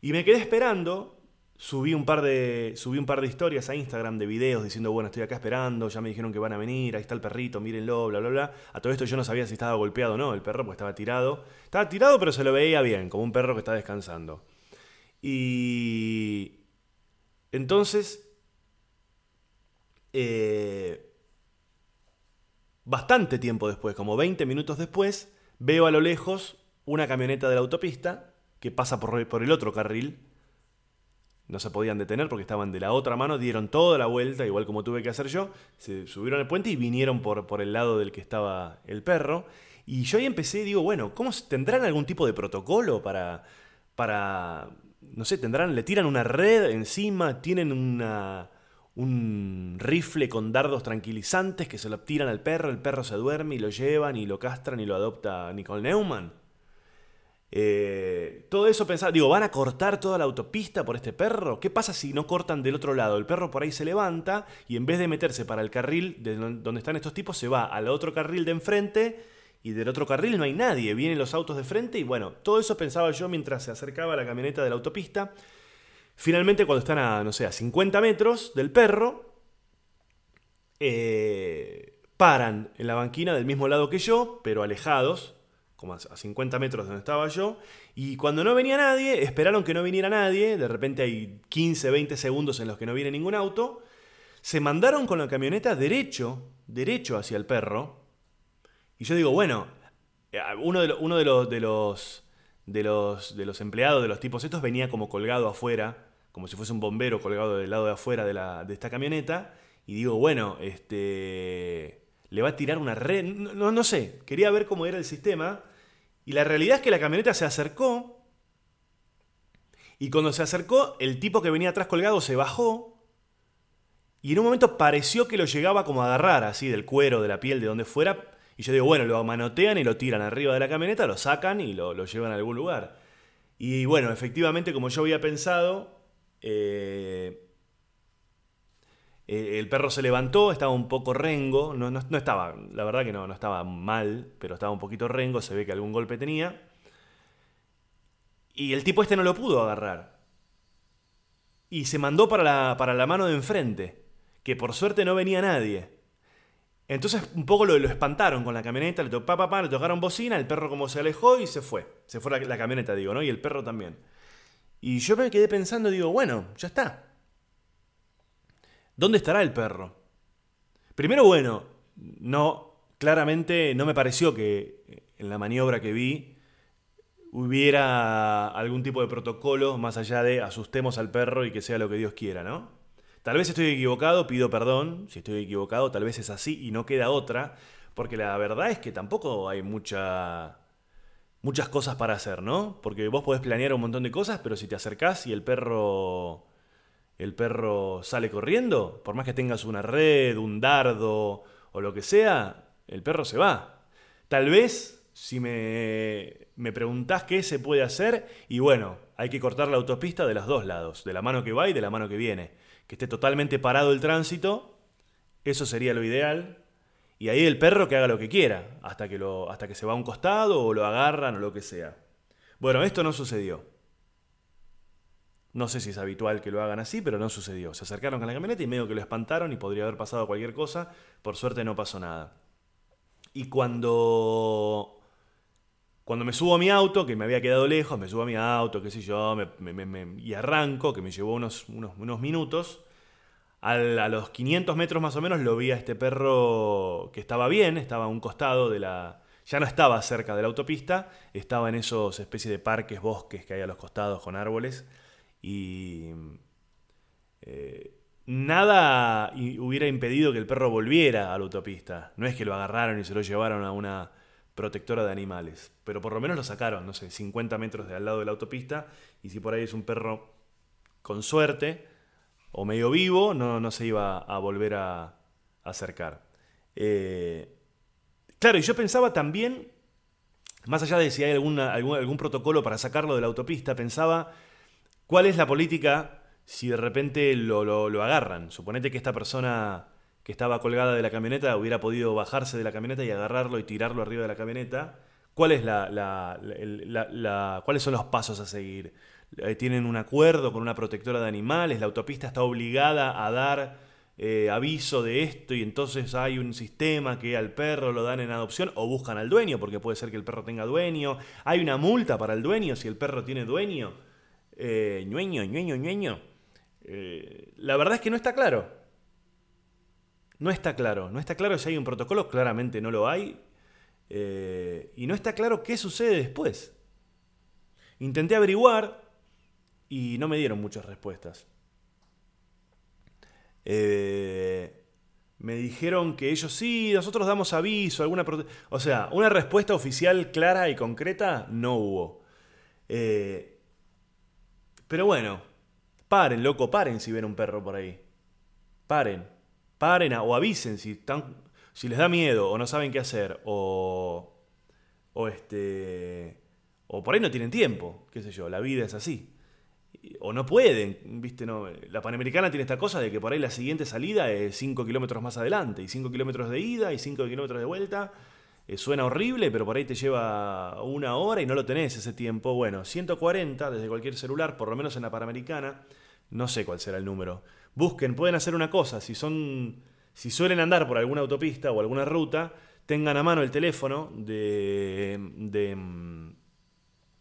Y me quedé esperando Subí un, par de, subí un par de historias a Instagram de videos diciendo, bueno, estoy acá esperando, ya me dijeron que van a venir, ahí está el perrito, mírenlo, bla, bla, bla. A todo esto yo no sabía si estaba golpeado o no, el perro pues estaba tirado. Estaba tirado pero se lo veía bien, como un perro que está descansando. Y entonces, eh, bastante tiempo después, como 20 minutos después, veo a lo lejos una camioneta de la autopista que pasa por, por el otro carril no se podían detener porque estaban de la otra mano, dieron toda la vuelta, igual como tuve que hacer yo, se subieron al puente y vinieron por, por el lado del que estaba el perro. Y yo ahí empecé, digo, bueno, ¿cómo tendrán algún tipo de protocolo para, para, no sé, tendrán, le tiran una red encima, tienen una, un rifle con dardos tranquilizantes que se lo tiran al perro, el perro se duerme y lo llevan y lo castran y lo adopta Nicole Neumann. Eh, todo eso pensaba, digo, ¿van a cortar toda la autopista por este perro? ¿Qué pasa si no cortan del otro lado? El perro por ahí se levanta y en vez de meterse para el carril de donde están estos tipos, se va al otro carril de enfrente y del otro carril no hay nadie, vienen los autos de frente y bueno, todo eso pensaba yo mientras se acercaba la camioneta de la autopista. Finalmente, cuando están a, no sé, a 50 metros del perro, eh, paran en la banquina del mismo lado que yo, pero alejados, como a 50 metros de donde estaba yo, y cuando no venía nadie, esperaron que no viniera nadie, de repente hay 15, 20 segundos en los que no viene ningún auto, se mandaron con la camioneta derecho, derecho hacia el perro, y yo digo, bueno, eh, uno de, uno de los, de los, de los, de los empleados, de los tipos estos, venía como colgado afuera, como si fuese un bombero colgado del lado de afuera de, la, de esta camioneta, y digo, bueno, este le va a tirar una red, no, no, sé, quería ver cómo era el sistema y la realidad es que la camioneta se acercó. Y cuando se acercó, el tipo que venía atrás colgado se bajó. Y en un momento pareció que lo llegaba como a agarrar así del cuero, de la piel, de donde fuera. Y yo digo, bueno, lo manotean y lo tiran arriba de la camioneta, lo sacan y lo, llevan a algún lugar. Y bueno, efectivamente, como yo había pensado, eh, eh, el perro se levantó, estaba un poco rengo, no, no, estaba, la verdad que no, no estaba mal, pero estaba un poquito rengo, se ve que algún golpe tenía. Y el tipo este no lo pudo agarrar. Y se mandó para la, mano de enfrente, que por suerte no venía nadie. Entonces un poco lo, lo espantaron con la camioneta, le, to, pa, le tocaron bocina, el perro como se alejó y se fue. Se fue la, la camioneta, digo, ¿no? Y el perro también. Y yo me quedé pensando, digo, bueno, ya está. ¿Dónde estará el perro? Primero, bueno, no, claramente no me pareció que en la maniobra que vi hubiera algún tipo de protocolo más allá de asustemos al perro y que sea lo que Dios quiera, ¿no? Tal vez estoy equivocado, pido perdón, si estoy equivocado, tal vez es así y no queda otra, porque la verdad es que tampoco hay mucha muchas cosas para hacer, ¿no? Porque vos podés planear un montón de cosas, pero si te acercás y el perro el perro sale corriendo, por más que tengas una red, un dardo o lo que sea, el perro se va. Tal vez, si me, me preguntás qué se puede hacer, y bueno, hay que cortar la autopista de los dos lados, de la mano que va y de la mano que viene. Que esté totalmente parado el tránsito, eso sería lo ideal. Y ahí el perro que haga lo que quiera, hasta que, lo, hasta que se va a un costado o lo agarran o lo que sea. Bueno, esto no sucedió. No sé si es habitual que lo hagan así, pero no sucedió. Se acercaron con la camioneta y medio que lo espantaron y podría haber pasado cualquier cosa. Por suerte no pasó nada. Y cuando cuando me subo a mi auto, que me había quedado lejos, me subo a mi auto, qué sé yo, y arranco, que me llevó unos, unos, unos minutos, a los 500 metros más o menos lo vi a este perro que estaba bien, estaba a un costado de la... Ya no estaba cerca de la autopista, estaba en esos especies de parques, bosques que hay a los costados con árboles y eh, nada hubiera impedido que el perro volviera a la autopista. No es que lo agarraron y se lo llevaron a una protectora de animales, pero por lo menos lo sacaron, no sé, 50 metros de al lado de la autopista y si por ahí es un perro con suerte o medio vivo, no, no se iba a volver a, acercar. Eh, claro, y yo pensaba también, más allá de si hay alguna, algún, algún protocolo para sacarlo de la autopista, pensaba ¿Cuál es la política si de repente lo, lo, agarran? Suponete que esta persona que estaba colgada de la camioneta hubiera podido bajarse de la camioneta y agarrarlo y tirarlo arriba de la camioneta. ¿Cuál es la, ¿Cuáles son los pasos a seguir? Eh, ¿Tienen un acuerdo con una protectora de animales? ¿La autopista está obligada a dar eh, aviso de esto y entonces hay un sistema que al perro lo dan en adopción o buscan al dueño porque puede ser que el perro tenga dueño? ¿Hay una multa para el dueño si el perro tiene dueño? Eh, ñueño, ñueño, ñueño. Eh, la verdad es que no está claro. No está claro. No está claro si hay un protocolo, claramente no lo hay. Eh, y no está claro qué sucede después. Intenté averiguar y no me dieron muchas respuestas. Me dijeron que ellos sí, nosotros damos aviso, alguna... O sea, una respuesta oficial clara y concreta no hubo. Eh, pero bueno, paren, loco, paren si ven un perro por ahí. Paren. Paren o avisen si, están, si les da miedo o no saben qué hacer o, o este o por ahí no tienen tiempo, qué sé yo, la vida es así. O no pueden, viste, no. La Panamericana tiene esta cosa de que por ahí la siguiente salida es 5 kilómetros más adelante, y 5 kilómetros de ida y 5 kilómetros de vuelta, eh, suena horrible, pero por ahí te lleva una hora y no lo tenés ese tiempo. Bueno, 140 desde cualquier celular, por lo menos en la Panamericana, no sé cuál será el número. Busquen, pueden hacer una cosa, si son si suelen andar por alguna autopista o alguna ruta, tengan a mano el teléfono de,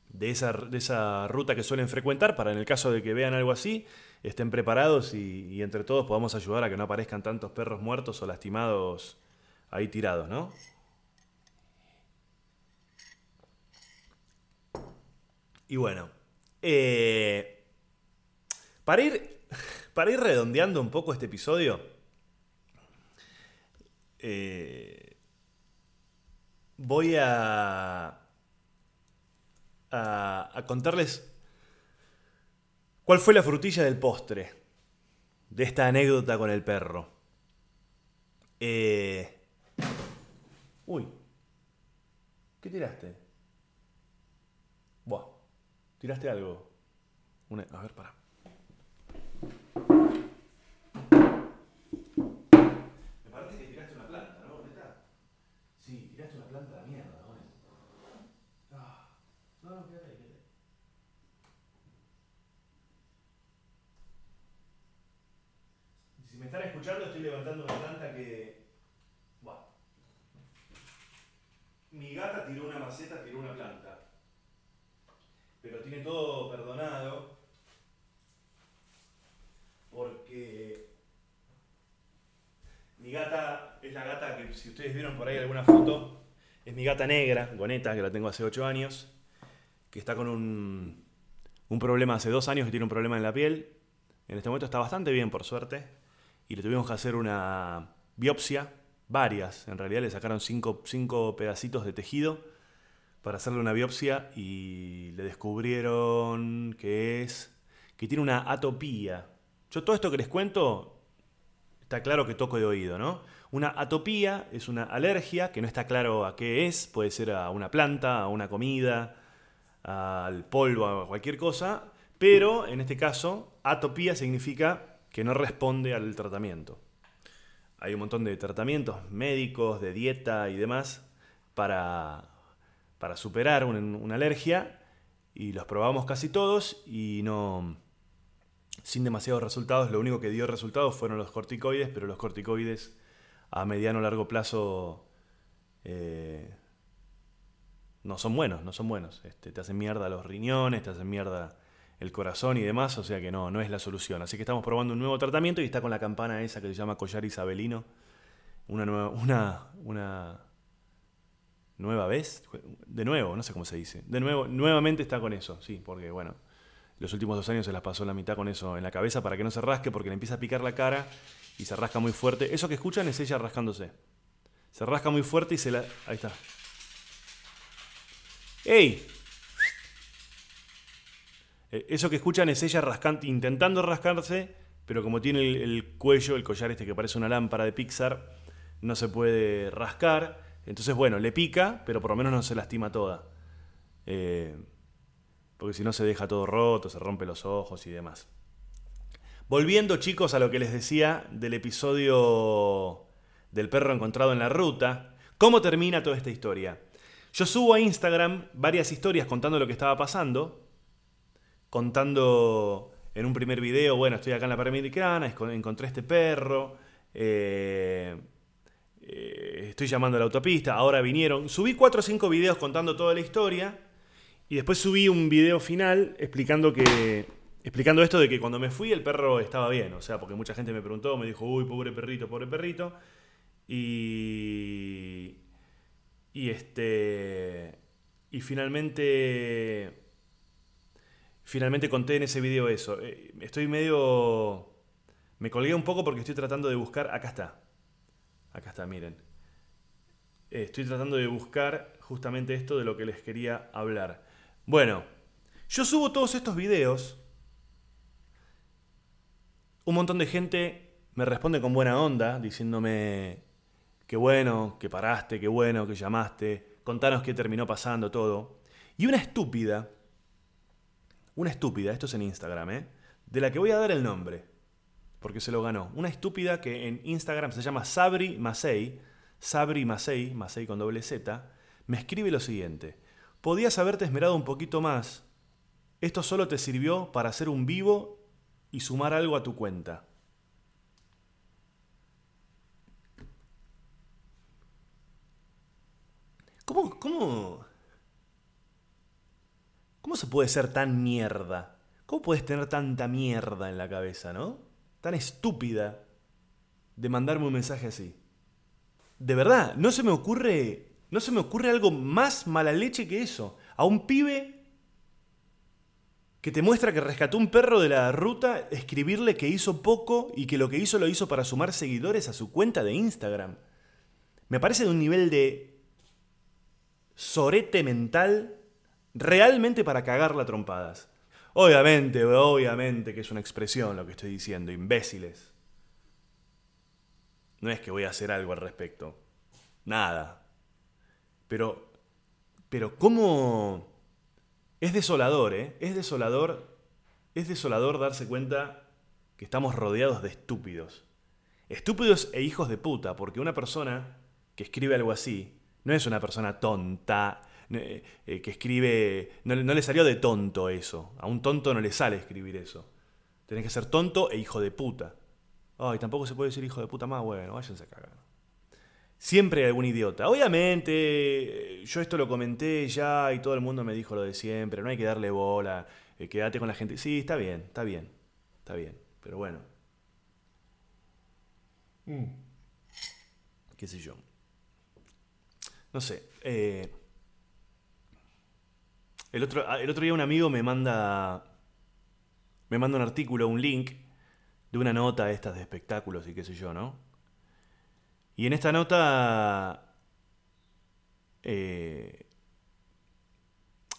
de, esa, de esa ruta que suelen frecuentar para en el caso de que vean algo así, estén preparados y, y entre todos podamos ayudar a que no aparezcan tantos perros muertos o lastimados ahí tirados, ¿no? Y bueno, eh, para, ir, para ir redondeando un poco este episodio, eh, voy a, a, contarles cuál fue la frutilla del postre de esta anécdota con el perro. Eh, uy, ¿qué tiraste? Tiraste algo. A ver, para. Me parece que tiraste una planta, ¿no? ¿Dónde está? Sí, tiraste una planta de mierda, ¿no? Ah, no, no, quédate, quédate. Si me están escuchando, estoy levantando una planta que. Buah. Mi gata tiró una maceta, tiró una planta todo perdonado porque mi gata gata es la gata que, si ustedes vieron por ahí alguna foto, es mi gata negra, Goneta, que la tengo hace 8 años, que está con un, un problema hace 2 años, que tiene un problema en la piel. En este momento está bastante bien, por suerte, y le tuvimos que hacer una biopsia, varias, en realidad le sacaron 5 pedacitos de tejido para hacerle una biopsia y le descubrieron que es que tiene una atopía. Yo todo esto que les cuento está claro que toco de oído, ¿no? Una atopía es una alergia que no está claro a qué es, puede ser a una planta, a una comida, al polvo, a cualquier cosa, pero en este caso, atopía significa que no responde al tratamiento. Hay un montón de tratamientos médicos, de dieta y demás para, para superar una alergia y los probamos casi todos y no, sin demasiados resultados. Lo único que dio resultados fueron los corticoides, pero los corticoides a mediano o largo plazo eh, no son buenos, no son buenos. Este, te hacen mierda los riñones, te hacen mierda el corazón y demás, o sea que no, no es la solución. Así que estamos probando un nuevo tratamiento y está con la campana esa que se llama collar isabelino. Una nueva, una, una nueva vez, de nuevo, no sé cómo se dice. De nuevo, nuevamente está con eso, sí, porque bueno, los últimos dos años se las pasó la mitad con eso en la cabeza para que no se rasque, porque le empieza a picar la cara y se rasca muy fuerte. Eso que escuchan es ella rascándose. Se rasca muy fuerte y se la. Ahí está. ¡Ey! Eh, eso que escuchan es ella rascando, intentando rascarse, pero como tiene el, cuello, el collar este que parece una lámpara de Pixar, no se puede rascar. Entonces, bueno, le pica, pero por lo menos no se lastima toda. Eh, porque si no se deja todo roto, se rompe los ojos y demás. Volviendo chicos a lo que les decía del episodio del perro encontrado en la ruta, ¿cómo termina toda esta historia? Yo subo a Instagram varias historias contando lo que estaba pasando, contando en un primer video, bueno, estoy acá en la Panamericana, encontré este perro, eh, eh, estoy llamando a la autopista, ahora vinieron, subí 4 o 5 videos contando toda la historia, y después subí un video final explicando que. Explicando esto de que cuando me fui el perro estaba bien. O sea, porque mucha gente me preguntó, me dijo, uy, pobre perrito, pobre perrito. Y. Y este. Y finalmente. Finalmente conté en ese video eso. Eh, estoy medio. Me colgué un poco porque estoy tratando de buscar. Acá está. Acá está, miren. Eh, estoy tratando de buscar justamente esto de lo que les quería hablar. Bueno, yo subo todos estos videos. Un montón de gente me responde con buena onda, diciéndome qué bueno, que paraste, qué bueno, que llamaste, contanos qué terminó pasando, todo. Y una estúpida, una estúpida, esto es en Instagram, ¿eh? de la que voy a dar el nombre, porque se lo ganó. Una estúpida que en Instagram se llama Sabri Masei, Sabri Masei, Masei con doble Z, me escribe lo siguiente. Podías haberte esmerado un poquito más. Esto solo te sirvió para hacer un vivo y sumar algo a tu cuenta. ¿Cómo, cómo, cómo se puede ser tan mierda? ¿Cómo puedes tener tanta mierda en la cabeza, no? Tan estúpida de mandarme un mensaje así. De verdad, no se me ocurre no se me ocurre algo más mala leche que eso. A un pibe que te muestra que rescató un perro de la ruta, escribirle que hizo poco y que lo que hizo lo hizo para sumar seguidores a su cuenta de Instagram. Me parece de un nivel de sorete mental realmente para cagarla trompadas. Obviamente, obviamente que es una expresión lo que estoy diciendo, imbéciles. No es que voy a hacer algo al respecto. Nada. Pero, pero ¿cómo? Es desolador, ¿eh? Es desolador, es desolador darse cuenta que estamos rodeados de estúpidos. Estúpidos e hijos de puta, porque una persona que escribe algo así no es una persona tonta, eh, eh, que escribe... No, no, le salió de tonto eso. A un tonto no le sale escribir eso. Tenés que ser tonto e hijo de puta. Ay, tampoco se puede decir hijo de puta más. Bueno, váyanse a cagar. Siempre hay algún idiota. Obviamente, yo esto lo comenté ya y todo el mundo me dijo lo de siempre, no hay que darle bola, eh, quédate con la gente. Sí, está bien, está bien, está bien, pero bueno. Mm. qué sé yo. No sé. Eh, el, otro, ah, el otro día un amigo me manda. Me manda un artículo, un link de una nota de estas de espectáculos y qué sé yo, ¿no? Y en esta nota. Eh,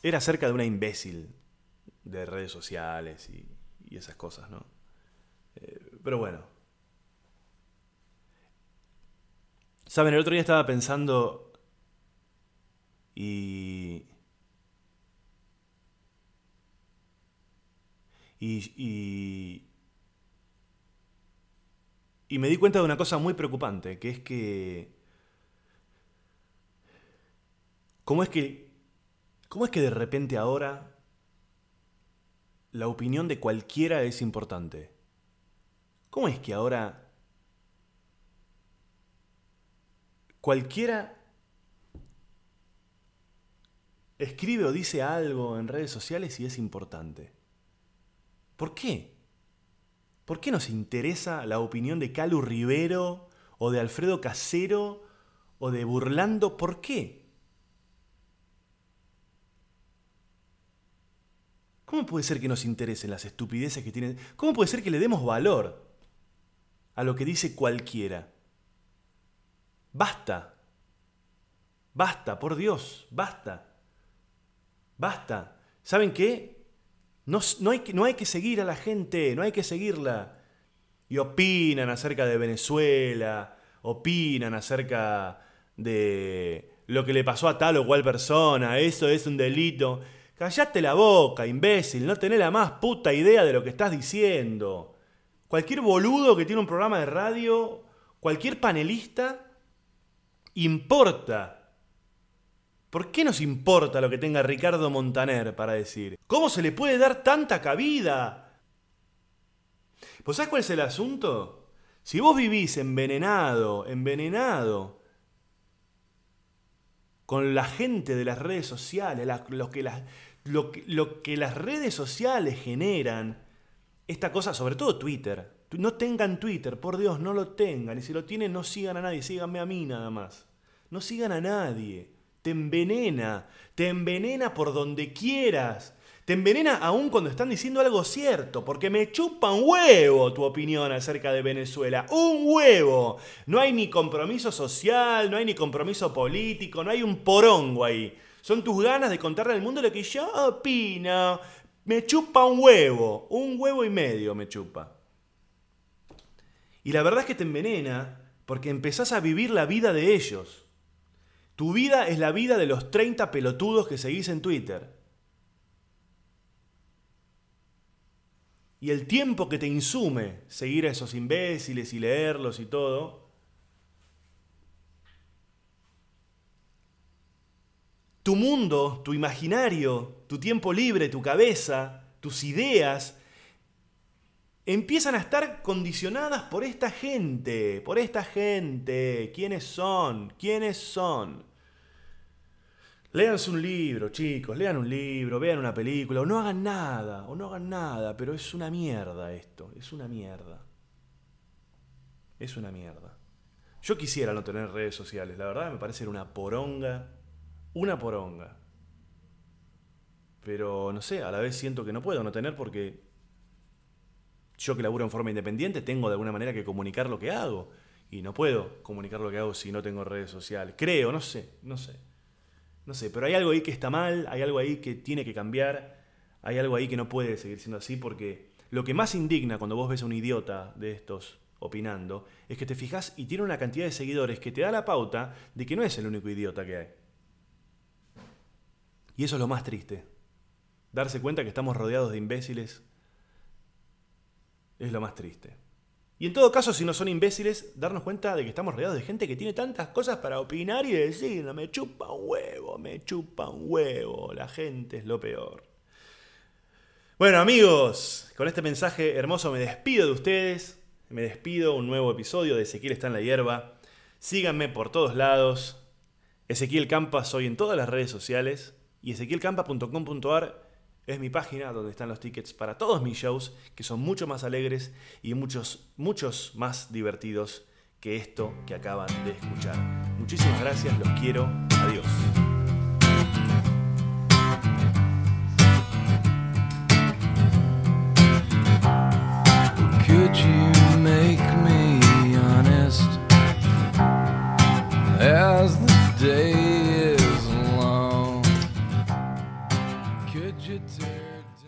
era acerca de una imbécil de redes sociales y, esas cosas, ¿no? Eh, pero bueno. Saben, el otro día estaba pensando y... Y, y, me di cuenta de una cosa muy preocupante, que es que... ¿Cómo es que... ¿Cómo es que de repente ahora la opinión de cualquiera es importante? ¿Cómo es que ahora cualquiera escribe o dice algo en redes sociales y es importante? ¿Por qué? ¿Por qué nos interesa la opinión de Calu Rivero o de Alfredo Casero o de Burlando? ¿Por qué? ¿Cómo puede ser que nos interesen las estupideces que tienen? ¿Cómo puede ser que le demos valor a lo que dice cualquiera? Basta. Basta, por Dios, basta. Basta. ¿Saben qué? No, no, hay que, no hay que seguir a la gente, no hay que seguirla. Y opinan acerca de Venezuela, opinan acerca de lo que le pasó a tal o cual persona, eso es un delito. Callate la boca, imbécil, no tenés la más puta idea de lo que estás diciendo. Cualquier boludo que tiene un programa de radio, cualquier panelista, importa. ¿Por qué nos importa lo que tenga Ricardo Montaner para decir? ¿Cómo se le puede dar tanta cabida? ¿Pues sabes cuál es el asunto? Si vos vivís envenenado, envenenado, con la gente de las redes sociales, lo que las, lo que, las redes sociales generan, esta cosa, sobre todo Twitter. No tengan Twitter, por Dios, no lo tengan. Y si lo tienen, no sigan a nadie, síganme a mí nada más. No sigan a nadie. Te envenena, te envenena por donde quieras. Te envenena aún cuando están diciendo algo cierto, porque me chupa un huevo tu opinión acerca de Venezuela. Un huevo. No hay ni compromiso social, no hay ni compromiso político, no hay un porongo ahí. Son tus ganas de contarle al mundo lo que yo opino. Me chupa un huevo, un huevo y medio me chupa. Y la verdad es que te envenena porque empezás a vivir la vida de ellos. Tu vida es la vida de los 30 pelotudos que seguís en Twitter. Y el tiempo que te insume seguir a esos imbéciles y leerlos y todo, tu mundo, tu imaginario, tu tiempo libre, tu cabeza, tus ideas, empiezan a estar condicionadas por esta gente, por esta gente. ¿Quiénes son? ¿Quiénes son? Léanse un libro, chicos, lean un libro, vean una película, o no hagan nada, o no hagan nada, pero es una mierda esto, es una mierda. Es una mierda. Yo quisiera no tener redes sociales, la verdad me parece una poronga una poronga. Pero no sé, a la vez siento que no puedo no tener porque yo que laburo en forma independiente tengo de alguna manera que comunicar lo que hago. Y no puedo comunicar lo que hago si no tengo redes sociales. Creo, no sé, no sé. No sé, pero hay algo ahí que está mal, hay algo ahí que tiene que cambiar, hay algo ahí que no puede seguir siendo así porque lo que más indigna cuando vos ves a un idiota de estos opinando es que te fijas y tiene una cantidad de seguidores que te da la pauta de que no es el único idiota que hay. Y eso es lo más triste. Darse cuenta que estamos rodeados de imbéciles es lo más triste. Y en todo caso, si no son imbéciles, darnos cuenta de que estamos rodeados de gente que tiene tantas cosas para opinar y decir, me chupa un huevo, me chupa un huevo, la gente es lo peor. Bueno amigos, con este mensaje hermoso me despido de ustedes, me despido un nuevo episodio de Ezequiel está en la hierba. Síganme por todos lados. Ezequiel Campa soy en todas las redes sociales. Y ezequielcampa.com.ar es mi página donde están los tickets para todos mis shows, que son mucho más alegres y muchos, muchos más divertidos que esto que acaban de escuchar. Muchísimas gracias, los quiero, adiós.